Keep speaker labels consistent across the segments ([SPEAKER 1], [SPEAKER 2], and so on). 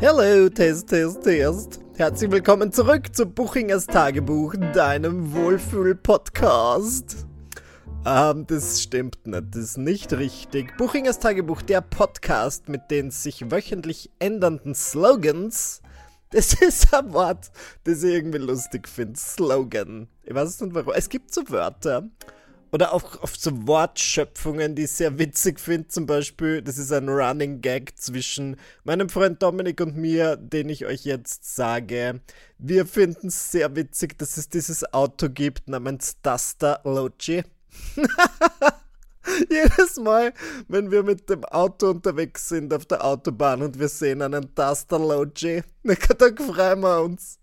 [SPEAKER 1] Hello, Test, Test, Test. Herzlich willkommen zurück zu Buchingers Tagebuch, deinem Wohlfühl-Podcast. Ähm, das stimmt nicht, das ist nicht richtig. Buchingers Tagebuch, der Podcast mit den sich wöchentlich ändernden Slogans. Das ist ein Wort, das ich irgendwie lustig finde. Slogan. Ich weiß nicht warum. Es gibt so Wörter, oder auch auf so Wortschöpfungen, die ich sehr witzig finde. Zum Beispiel, das ist ein Running Gag zwischen meinem Freund Dominik und mir, den ich euch jetzt sage. Wir finden es sehr witzig, dass es dieses Auto gibt namens Duster Logi. Jedes Mal, wenn wir mit dem Auto unterwegs sind auf der Autobahn und wir sehen einen Duster Logi, dann freuen wir uns.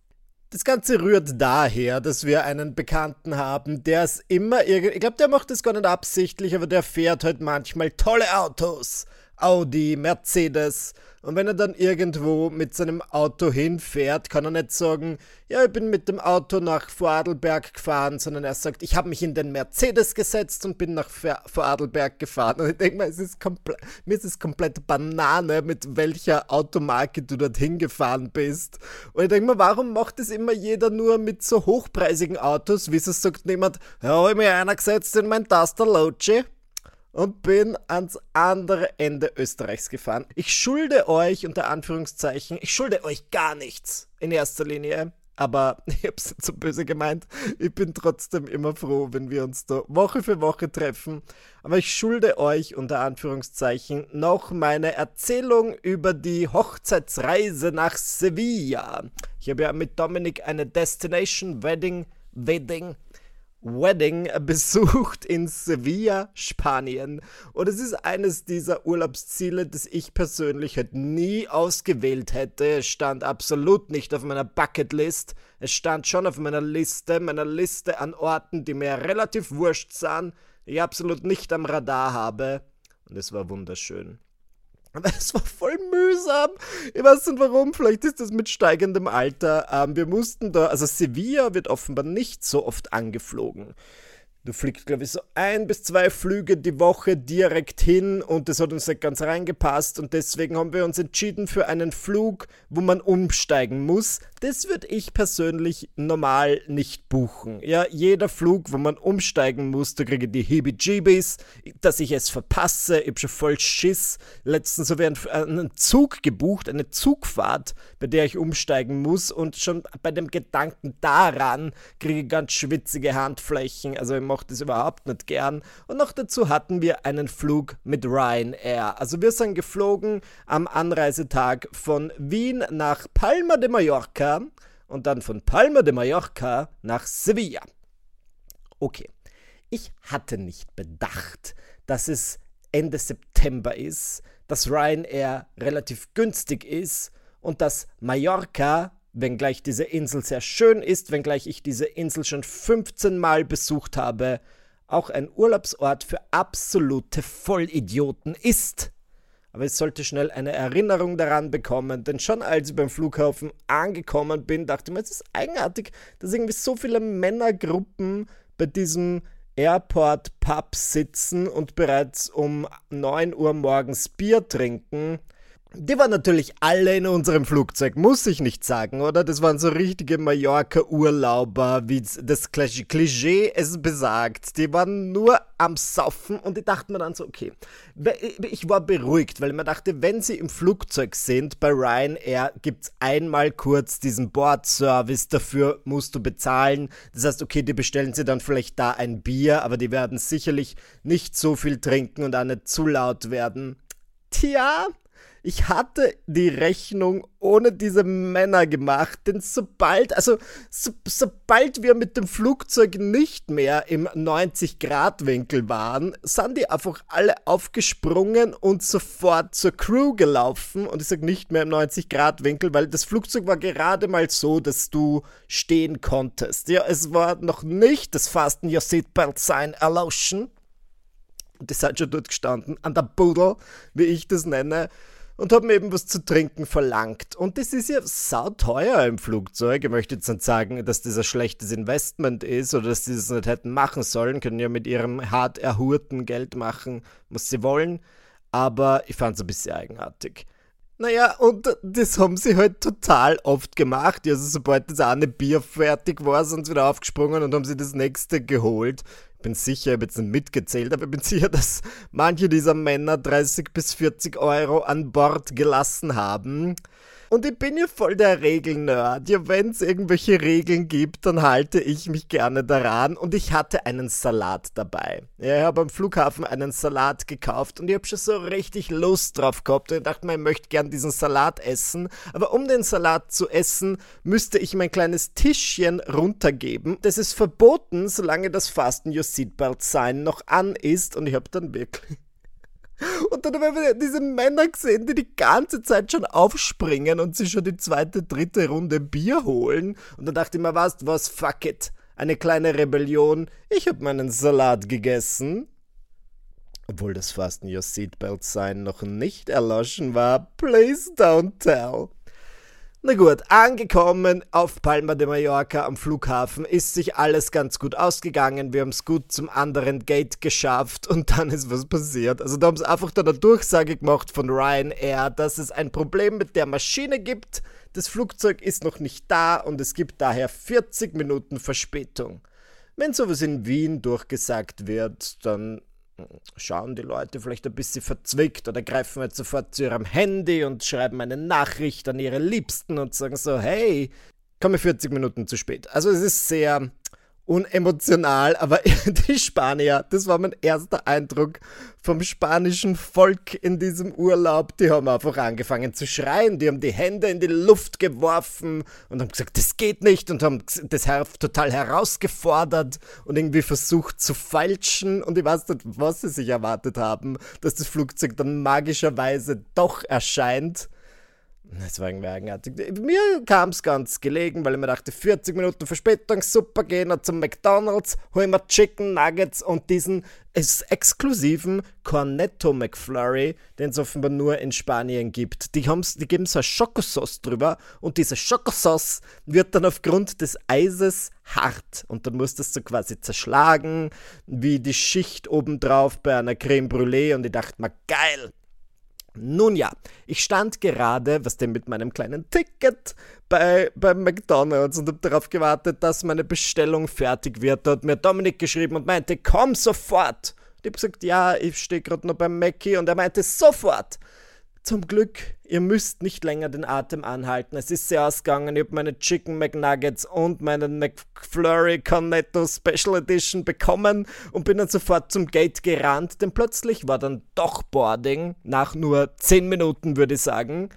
[SPEAKER 1] Das Ganze rührt daher, dass wir einen Bekannten haben, der es immer irgendwie, ich glaube, der macht das gar nicht absichtlich, aber der fährt halt manchmal tolle Autos. Audi, Mercedes und wenn er dann irgendwo mit seinem Auto hinfährt, kann er nicht sagen, ja, ich bin mit dem Auto nach Vorarlberg gefahren, sondern er sagt, ich habe mich in den Mercedes gesetzt und bin nach Vorarlberg gefahren. Und ich denke mal, es ist mir ist es komplett Banane, mit welcher Automarke du dorthin gefahren bist. Und ich denke mal, warum macht es immer jeder nur mit so hochpreisigen Autos? Wieso sagt niemand, ja, habe ich mir einer gesetzt in mein Duster Logi? Und bin ans andere Ende Österreichs gefahren. Ich schulde euch, unter Anführungszeichen, ich schulde euch gar nichts in erster Linie. Aber ich hab's nicht so böse gemeint. Ich bin trotzdem immer froh, wenn wir uns da Woche für Woche treffen. Aber ich schulde euch unter Anführungszeichen noch meine Erzählung über die Hochzeitsreise nach Sevilla. Ich habe ja mit Dominik eine Destination Wedding, Wedding Wedding besucht in Sevilla, Spanien. Und es ist eines dieser Urlaubsziele, das ich persönlich halt nie ausgewählt hätte. Es stand absolut nicht auf meiner Bucketlist. Es stand schon auf meiner Liste, meiner Liste an Orten, die mir relativ wurscht sahen, die ich absolut nicht am Radar habe. Und es war wunderschön. Es war voll mühsam. Ich weiß nicht warum, vielleicht ist das mit steigendem Alter. Ähm, wir mussten da, also Sevilla wird offenbar nicht so oft angeflogen. Du fliegst, glaube ich, so ein bis zwei Flüge die Woche direkt hin und das hat uns nicht ganz reingepasst und deswegen haben wir uns entschieden für einen Flug, wo man umsteigen muss. Das würde ich persönlich normal nicht buchen. Ja, jeder Flug, wo man umsteigen muss, da kriege ich die Heebie-Jeebies, dass ich es verpasse. Ich habe schon voll Schiss. Letztens habe ich einen Zug gebucht, eine Zugfahrt, bei der ich umsteigen muss und schon bei dem Gedanken daran kriege ich ganz schwitzige Handflächen. Also ich mochte es überhaupt nicht gern. Und noch dazu hatten wir einen Flug mit Ryanair. Also wir sind geflogen am Anreisetag von Wien nach Palma de Mallorca und dann von Palma de Mallorca nach Sevilla. Okay, ich hatte nicht bedacht, dass es Ende September ist, dass Ryanair relativ günstig ist und dass Mallorca wenngleich diese Insel sehr schön ist, wenngleich ich diese Insel schon 15 Mal besucht habe, auch ein Urlaubsort für absolute Vollidioten ist. Aber ich sollte schnell eine Erinnerung daran bekommen, denn schon als ich beim Flughafen angekommen bin, dachte ich mir, es ist eigenartig, dass irgendwie so viele Männergruppen bei diesem Airport Pub sitzen und bereits um 9 Uhr morgens Bier trinken die waren natürlich alle in unserem Flugzeug, muss ich nicht sagen, oder? Das waren so richtige Mallorca-Urlauber, wie das Klischee es besagt. Die waren nur am Saufen und ich dachte mir dann so, okay, ich war beruhigt, weil ich mir dachte, wenn sie im Flugzeug sind, bei Ryanair gibt es einmal kurz diesen Bordservice, dafür musst du bezahlen. Das heißt, okay, die bestellen sie dann vielleicht da ein Bier, aber die werden sicherlich nicht so viel trinken und auch nicht zu laut werden. Tja, ich hatte die Rechnung ohne diese Männer gemacht, denn sobald, also so, sobald wir mit dem Flugzeug nicht mehr im 90-Grad-Winkel waren, sind die einfach alle aufgesprungen und sofort zur Crew gelaufen. Und ich sage nicht mehr im 90-Grad-Winkel, weil das Flugzeug war gerade mal so, dass du stehen konntest. Ja, es war noch nicht das Fasten Your Seatbelt Sign Erloschen. Und die sind schon dort gestanden, an der Pudel, wie ich das nenne und habe mir eben was zu trinken verlangt. Und das ist ja sauteuer im Flugzeug. Ich möchte jetzt nicht sagen, dass das ein schlechtes Investment ist oder dass sie das nicht hätten machen sollen. Können ja mit ihrem hart erhurten Geld machen, was sie wollen. Aber ich fand es ein bisschen eigenartig. Naja, und das haben sie halt total oft gemacht. Also sobald das eine Bier fertig war, sind sie wieder aufgesprungen und haben sie das nächste geholt. Ich bin sicher, ich habe jetzt nicht mitgezählt, aber ich bin sicher, dass manche dieser Männer 30 bis 40 Euro an Bord gelassen haben. Und ich bin ja voll der Regelnerd. Ja, wenn es irgendwelche Regeln gibt, dann halte ich mich gerne daran. Und ich hatte einen Salat dabei. Ja, ich habe am Flughafen einen Salat gekauft und ich habe schon so richtig Lust drauf gehabt. Und ich dachte mir, ich möchte gern diesen Salat essen. Aber um den Salat zu essen, müsste ich mein kleines Tischchen runtergeben. Das ist verboten, solange das Fasten Your Seatbelt Sign noch an ist. Und ich habe dann wirklich und dann haben wir diese Männer gesehen, die die ganze Zeit schon aufspringen und sich schon die zweite, dritte Runde Bier holen. Und dann dachte ich mir, was, was, fuck it. Eine kleine Rebellion. Ich habe meinen Salat gegessen. Obwohl das Fasten Your Seatbelt Sign noch nicht erloschen war. Please don't tell. Na gut, angekommen auf Palma de Mallorca am Flughafen ist sich alles ganz gut ausgegangen. Wir haben es gut zum anderen Gate geschafft und dann ist was passiert. Also da haben sie einfach dann eine Durchsage gemacht von Ryanair, dass es ein Problem mit der Maschine gibt. Das Flugzeug ist noch nicht da und es gibt daher 40 Minuten Verspätung. Wenn sowas in Wien durchgesagt wird, dann schauen die Leute vielleicht ein bisschen verzwickt oder greifen jetzt sofort zu ihrem Handy und schreiben eine Nachricht an ihre Liebsten und sagen so, hey, komme 40 Minuten zu spät. Also es ist sehr unemotional, aber die Spanier, das war mein erster Eindruck vom spanischen Volk in diesem Urlaub. Die haben einfach angefangen zu schreien, die haben die Hände in die Luft geworfen und haben gesagt, das geht nicht und haben das total herausgefordert und irgendwie versucht zu falschen und ich weiß nicht, was sie sich erwartet haben, dass das Flugzeug dann magischerweise doch erscheint. Das war irgendwie eigenartig. Mir kam es ganz gelegen, weil ich mir dachte, 40 Minuten Verspätung, super, gehen wir zum McDonalds, holen wir Chicken Nuggets und diesen exklusiven Cornetto McFlurry, den es offenbar nur in Spanien gibt. Die, die geben so eine Schokosauce drüber und diese Schokosauce wird dann aufgrund des Eises hart und dann musst du es so quasi zerschlagen, wie die Schicht obendrauf bei einer Creme Brûlée und ich dachte mir, geil, nun ja, ich stand gerade, was denn mit meinem kleinen Ticket bei, bei McDonalds und habe darauf gewartet, dass meine Bestellung fertig wird. Da hat mir Dominik geschrieben und meinte, komm sofort. Ich habe gesagt, ja, ich stehe gerade noch beim Mackie und er meinte, sofort. Zum Glück, ihr müsst nicht länger den Atem anhalten. Es ist sehr ausgegangen. Ich habe meine Chicken McNuggets und meinen McFlurry Cornetto Special Edition bekommen und bin dann sofort zum Gate gerannt, denn plötzlich war dann doch Boarding, nach nur 10 Minuten würde ich sagen.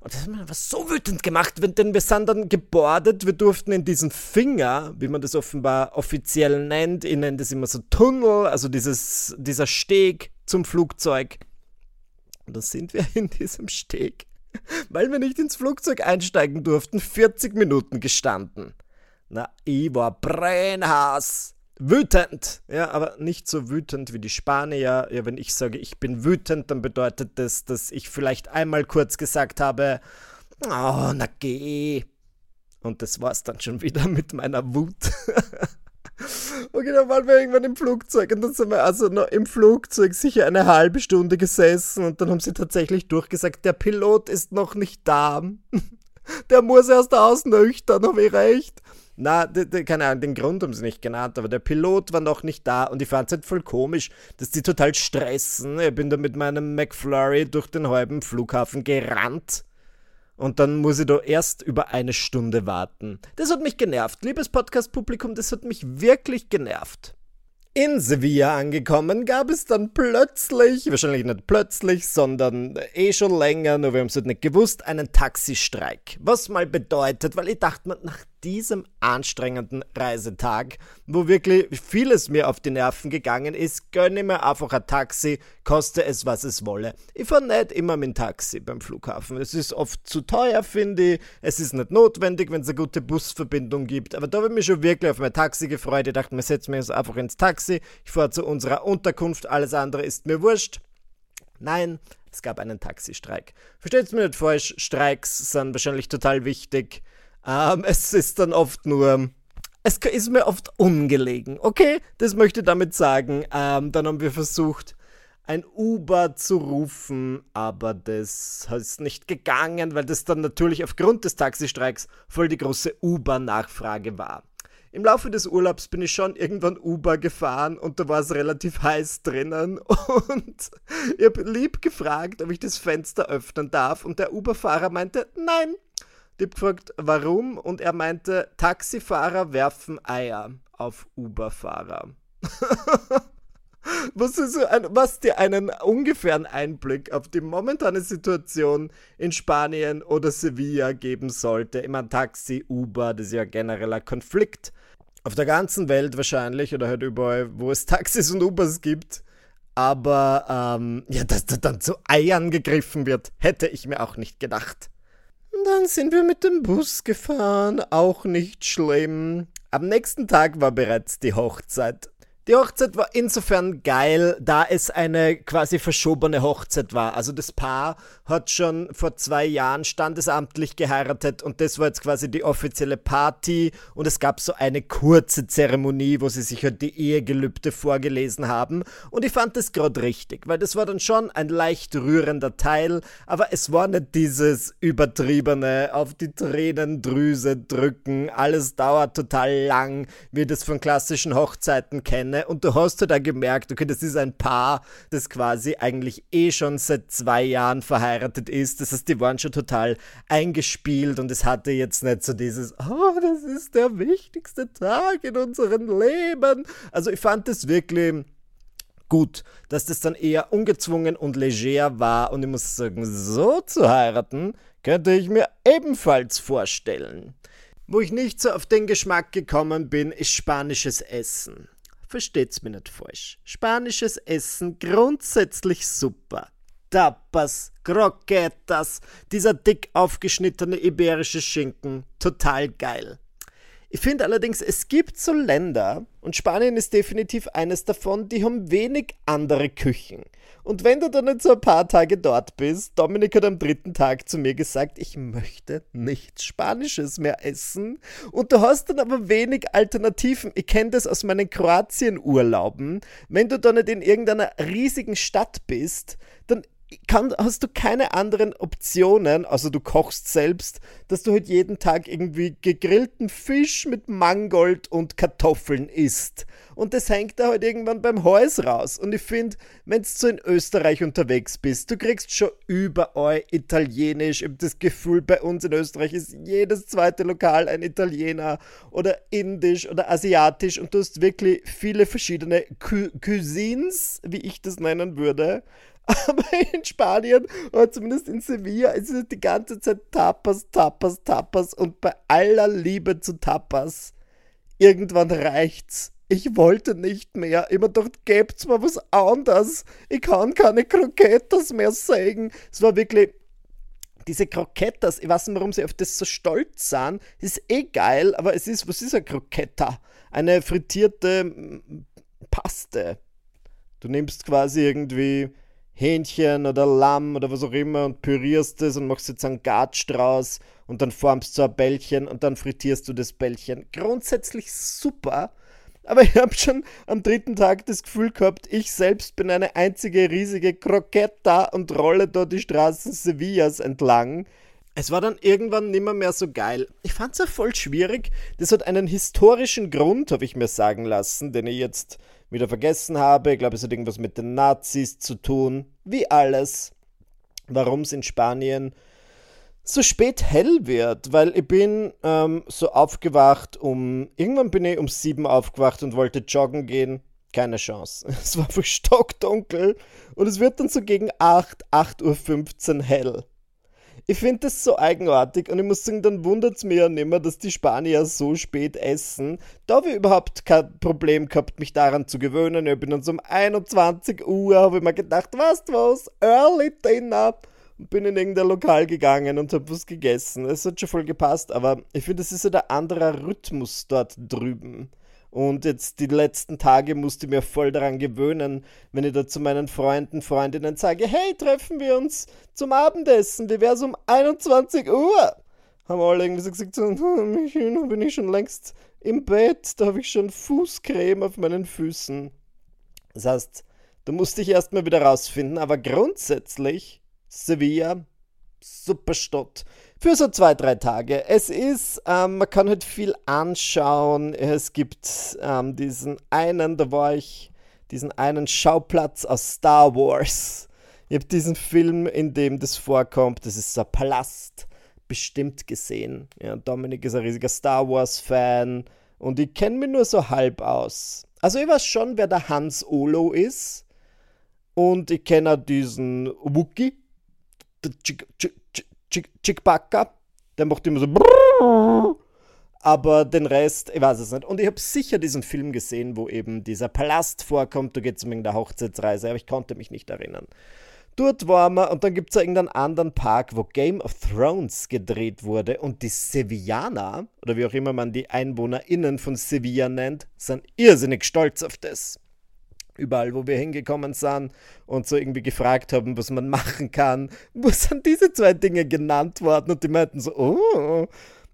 [SPEAKER 1] Und das hat mir was so wütend gemacht, denn wir sind dann gebordet, wir durften in diesen Finger, wie man das offenbar offiziell nennt, ich nenne das immer so Tunnel, also dieses, dieser Steg zum Flugzeug, und da sind wir in diesem Steg, weil wir nicht ins Flugzeug einsteigen durften, 40 Minuten gestanden. Na, ich war brennhaß. Wütend, ja, aber nicht so wütend wie die Spanier. Ja, wenn ich sage, ich bin wütend, dann bedeutet das, dass ich vielleicht einmal kurz gesagt habe, oh, na geh. Und das war's dann schon wieder mit meiner Wut. Okay, dann waren wir irgendwann im Flugzeug und dann sind wir also noch im Flugzeug sicher eine halbe Stunde gesessen und dann haben sie tatsächlich durchgesagt, der Pilot ist noch nicht da. Der muss erst ausnüchtern, habe ich recht. Na, keine Ahnung, den Grund haben sie nicht genannt, aber der Pilot war noch nicht da und ich fand es halt voll komisch, dass die total stressen. Ich bin da mit meinem McFlurry durch den halben Flughafen gerannt und dann muss ich da erst über eine Stunde warten. Das hat mich genervt. Liebes Podcast-Publikum, das hat mich wirklich genervt. In Sevilla angekommen gab es dann plötzlich, wahrscheinlich nicht plötzlich, sondern eh schon länger, nur wir haben es halt nicht gewusst, einen Taxistreik. Was mal bedeutet, weil ich dachte, nach diesem anstrengenden Reisetag, wo wirklich vieles mir auf die Nerven gegangen ist, gönne mir einfach ein Taxi, koste es, was es wolle. Ich fahre nicht immer mit dem Taxi beim Flughafen. Es ist oft zu teuer, finde ich. Es ist nicht notwendig, wenn es eine gute Busverbindung gibt. Aber da habe ich mich schon wirklich auf mein Taxi gefreut. Ich dachte, wir setzen mich jetzt einfach ins Taxi. Ich fahre zu unserer Unterkunft. Alles andere ist mir wurscht. Nein, es gab einen Taxistreik. Versteht es mir nicht falsch, Streiks sind wahrscheinlich total wichtig. Ähm, es ist dann oft nur. Es ist mir oft ungelegen, okay? Das möchte ich damit sagen. Ähm, dann haben wir versucht, ein Uber zu rufen, aber das ist nicht gegangen, weil das dann natürlich aufgrund des Taxistreiks voll die große Uber-Nachfrage war. Im Laufe des Urlaubs bin ich schon irgendwann Uber gefahren und da war es relativ heiß drinnen und ich habe lieb gefragt, ob ich das Fenster öffnen darf und der Uber-Fahrer meinte, nein. Ich habe gefragt, warum und er meinte, Taxifahrer werfen Eier auf Uber-Fahrer. was, ein, was dir einen ungefähren Einblick auf die momentane Situation in Spanien oder Sevilla geben sollte. Immer Taxi, Uber, das ist ja genereller Konflikt. Auf der ganzen Welt wahrscheinlich oder halt überall, wo es Taxis und Ubers gibt. Aber ähm, ja, dass da dann zu Eiern gegriffen wird, hätte ich mir auch nicht gedacht. Dann sind wir mit dem Bus gefahren, auch nicht schlimm. Am nächsten Tag war bereits die Hochzeit. Die Hochzeit war insofern geil, da es eine quasi verschobene Hochzeit war. Also das Paar hat schon vor zwei Jahren standesamtlich geheiratet und das war jetzt quasi die offizielle Party. Und es gab so eine kurze Zeremonie, wo sie sich halt die Ehegelübde vorgelesen haben. Und ich fand das gerade richtig, weil das war dann schon ein leicht rührender Teil, aber es war nicht dieses übertriebene auf die Tränendrüse drücken, alles dauert total lang, wie das von klassischen Hochzeiten kennen Szene und du hast halt da gemerkt, okay, das ist ein Paar, das quasi eigentlich eh schon seit zwei Jahren verheiratet ist. Das heißt, die waren schon total eingespielt und es hatte jetzt nicht so dieses, oh, das ist der wichtigste Tag in unserem Leben. Also ich fand das wirklich gut, dass das dann eher ungezwungen und leger war und ich muss sagen, so zu heiraten könnte ich mir ebenfalls vorstellen. Wo ich nicht so auf den Geschmack gekommen bin, ist spanisches Essen. Versteht's mir nicht falsch. Spanisches Essen grundsätzlich super. Tapas, Croquetas, dieser dick aufgeschnittene iberische Schinken, total geil. Ich finde allerdings, es gibt so Länder, und Spanien ist definitiv eines davon, die haben wenig andere Küchen. Und wenn du dann jetzt so ein paar Tage dort bist, Dominik hat am dritten Tag zu mir gesagt, ich möchte nichts Spanisches mehr essen. Und du hast dann aber wenig Alternativen. Ich kenne das aus meinen Kroatien-Urlauben. Wenn du da nicht in irgendeiner riesigen Stadt bist, dann kann, hast du keine anderen Optionen, also du kochst selbst, dass du halt jeden Tag irgendwie gegrillten Fisch mit Mangold und Kartoffeln isst. Und das hängt da halt irgendwann beim Hals raus. Und ich finde, wenn du so in Österreich unterwegs bist, du kriegst schon überall Italienisch. Ich habe das Gefühl, bei uns in Österreich ist jedes zweite Lokal ein Italiener oder Indisch oder Asiatisch und du hast wirklich viele verschiedene Cuisines, wie ich das nennen würde. Aber in Spanien oder zumindest in Sevilla ist es die ganze Zeit Tapas, Tapas, Tapas und bei aller Liebe zu Tapas, irgendwann reicht's. Ich wollte nicht mehr. Immer dort gibt's mal was anderes. Ich kann keine Croquetas mehr sägen. Es war wirklich diese Croquetas, ich weiß nicht, warum sie auf das so stolz sind, ist eh geil, aber es ist, was ist ein Croqueta? Eine frittierte Paste. Du nimmst quasi irgendwie Hähnchen oder Lamm oder was auch immer und pürierst es und machst jetzt einen Gatsch draus und dann formst du ein Bällchen und dann frittierst du das Bällchen. Grundsätzlich super, aber ich habe schon am dritten Tag das Gefühl gehabt, ich selbst bin eine einzige riesige Croqueta und rolle dort die Straßen Sevillas entlang. Es war dann irgendwann nimmer mehr so geil. Ich fand's ja voll schwierig. Das hat einen historischen Grund, habe ich mir sagen lassen, den ich jetzt wieder vergessen habe. Ich glaube, es hat irgendwas mit den Nazis zu tun. Wie alles. Warum es in Spanien so spät hell wird, weil ich bin ähm, so aufgewacht um, irgendwann bin ich um sieben aufgewacht und wollte joggen gehen. Keine Chance. Es war einfach stockdunkel und es wird dann so gegen 8, 8.15 Uhr hell. Ich finde das so eigenartig und ich muss sagen, dann wundert es mir ja nicht mehr, dass die Spanier so spät essen. Da habe ich überhaupt kein Problem gehabt, mich daran zu gewöhnen. Ich bin dann so um 21 Uhr, habe ich mir gedacht, du was, Early Dinner. Und bin in irgendein Lokal gegangen und habe was gegessen. Es hat schon voll gepasst, aber ich finde, das ist ja der andere Rhythmus dort drüben. Und jetzt die letzten Tage musste ich mir voll daran gewöhnen, wenn ich da zu meinen Freunden, Freundinnen sage, hey, treffen wir uns zum Abendessen, wie wär's um 21 Uhr? Haben alle irgendwie so gesagt, so, hm, bin ich schon längst im Bett, da habe ich schon Fußcreme auf meinen Füßen. Das heißt, Da musste ich erstmal wieder rausfinden, aber grundsätzlich Sevilla, super Stadt. Für so zwei, drei Tage. Es ist, ähm, man kann halt viel anschauen. Es gibt ähm, diesen einen, da war ich, diesen einen Schauplatz aus Star Wars. Ich habe diesen Film, in dem das vorkommt, das ist so ein Palast, bestimmt gesehen. Ja, Dominik ist ein riesiger Star Wars-Fan und ich kenne mich nur so halb aus. Also ich weiß schon, wer der Hans Olo ist. Und ich kenne diesen Wookie, der Chickbacka. Der macht immer so. Aber den Rest, ich weiß es nicht. Und ich habe sicher diesen Film gesehen, wo eben dieser Palast vorkommt. Da geht es um irgendeine Hochzeitsreise, aber ich konnte mich nicht erinnern. Dort waren wir und dann gibt es irgendeinen anderen Park, wo Game of Thrones gedreht wurde und die Sevillaner, oder wie auch immer man die EinwohnerInnen von Sevilla nennt, sind irrsinnig stolz auf das. Überall, wo wir hingekommen sind und so irgendwie gefragt haben, was man machen kann, wo sind diese zwei Dinge genannt worden und die meinten so, oh,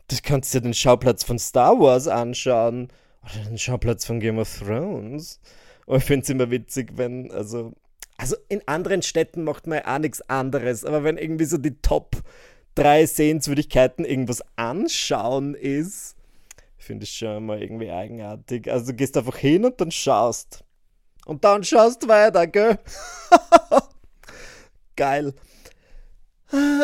[SPEAKER 1] das kannst du dir den Schauplatz von Star Wars anschauen oder den Schauplatz von Game of Thrones. Und ich finde es immer witzig, wenn, also also in anderen Städten macht man ja auch nichts anderes, aber wenn irgendwie so die Top drei Sehenswürdigkeiten irgendwas anschauen ist, finde ich schon mal irgendwie eigenartig. Also du gehst einfach hin und dann schaust. Und dann schaust weiter, gell? Geil.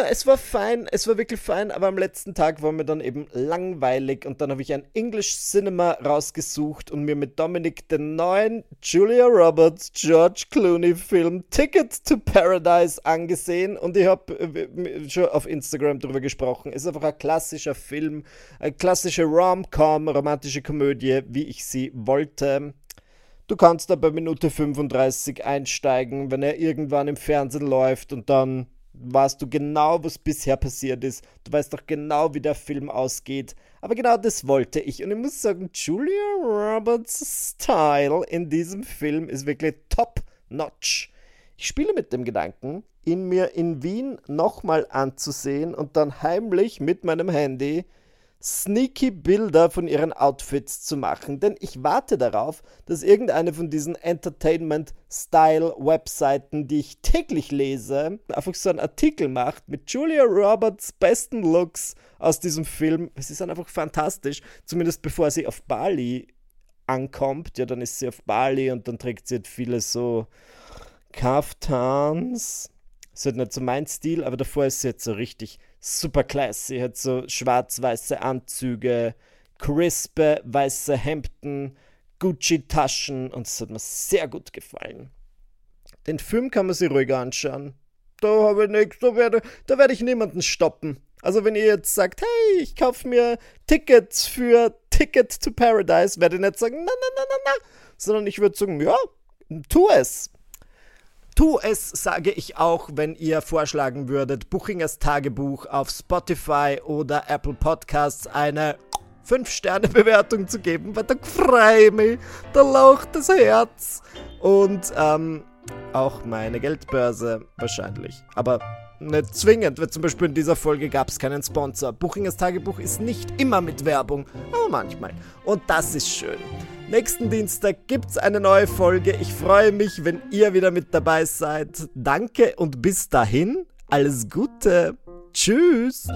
[SPEAKER 1] Es war fein, es war wirklich fein, aber am letzten Tag war mir dann eben langweilig und dann habe ich ein English Cinema rausgesucht und mir mit Dominic den neuen Julia Roberts George Clooney Film Ticket to Paradise angesehen und ich habe äh, schon auf Instagram darüber gesprochen. Es ist einfach ein klassischer Film, eine klassische Rom-Com, romantische Komödie, wie ich sie wollte. Du kannst da bei Minute 35 einsteigen, wenn er irgendwann im Fernsehen läuft und dann weißt du genau, was bisher passiert ist. Du weißt doch genau, wie der Film ausgeht. Aber genau das wollte ich. Und ich muss sagen, Julia Roberts Style in diesem Film ist wirklich top notch. Ich spiele mit dem Gedanken, ihn mir in Wien nochmal anzusehen und dann heimlich mit meinem Handy sneaky Bilder von ihren Outfits zu machen, denn ich warte darauf, dass irgendeine von diesen Entertainment-Style-Webseiten, die ich täglich lese, einfach so einen Artikel macht mit Julia Roberts besten Looks aus diesem Film. Ist dann einfach fantastisch, zumindest bevor sie auf Bali ankommt. Ja, dann ist sie auf Bali und dann trägt sie halt viele so Kaftans. Ist halt nicht so mein Stil, aber davor ist sie jetzt so richtig super classy. Hat so schwarz-weiße Anzüge, crispe weiße Hemden, Gucci-Taschen und es hat mir sehr gut gefallen. Den Film kann man sich ruhig anschauen. Da habe ich nichts, da werde, da werde ich niemanden stoppen. Also wenn ihr jetzt sagt, hey, ich kaufe mir Tickets für Ticket to Paradise, werde ich nicht sagen, na, na, na, na, na, sondern ich würde sagen, ja, tu es. Tu es, sage ich auch, wenn ihr vorschlagen würdet, Buchingers Tagebuch auf Spotify oder Apple Podcasts eine 5-Sterne-Bewertung zu geben, weil da freue ich mich, da laucht das Herz. Und ähm, auch meine Geldbörse wahrscheinlich. Aber nicht zwingend, weil zum Beispiel in dieser Folge gab es keinen Sponsor. Buchingers Tagebuch ist nicht immer mit Werbung, aber manchmal. Und das ist schön. Nächsten Dienstag gibt's eine neue Folge. Ich freue mich, wenn ihr wieder mit dabei seid. Danke und bis dahin, alles Gute. Tschüss.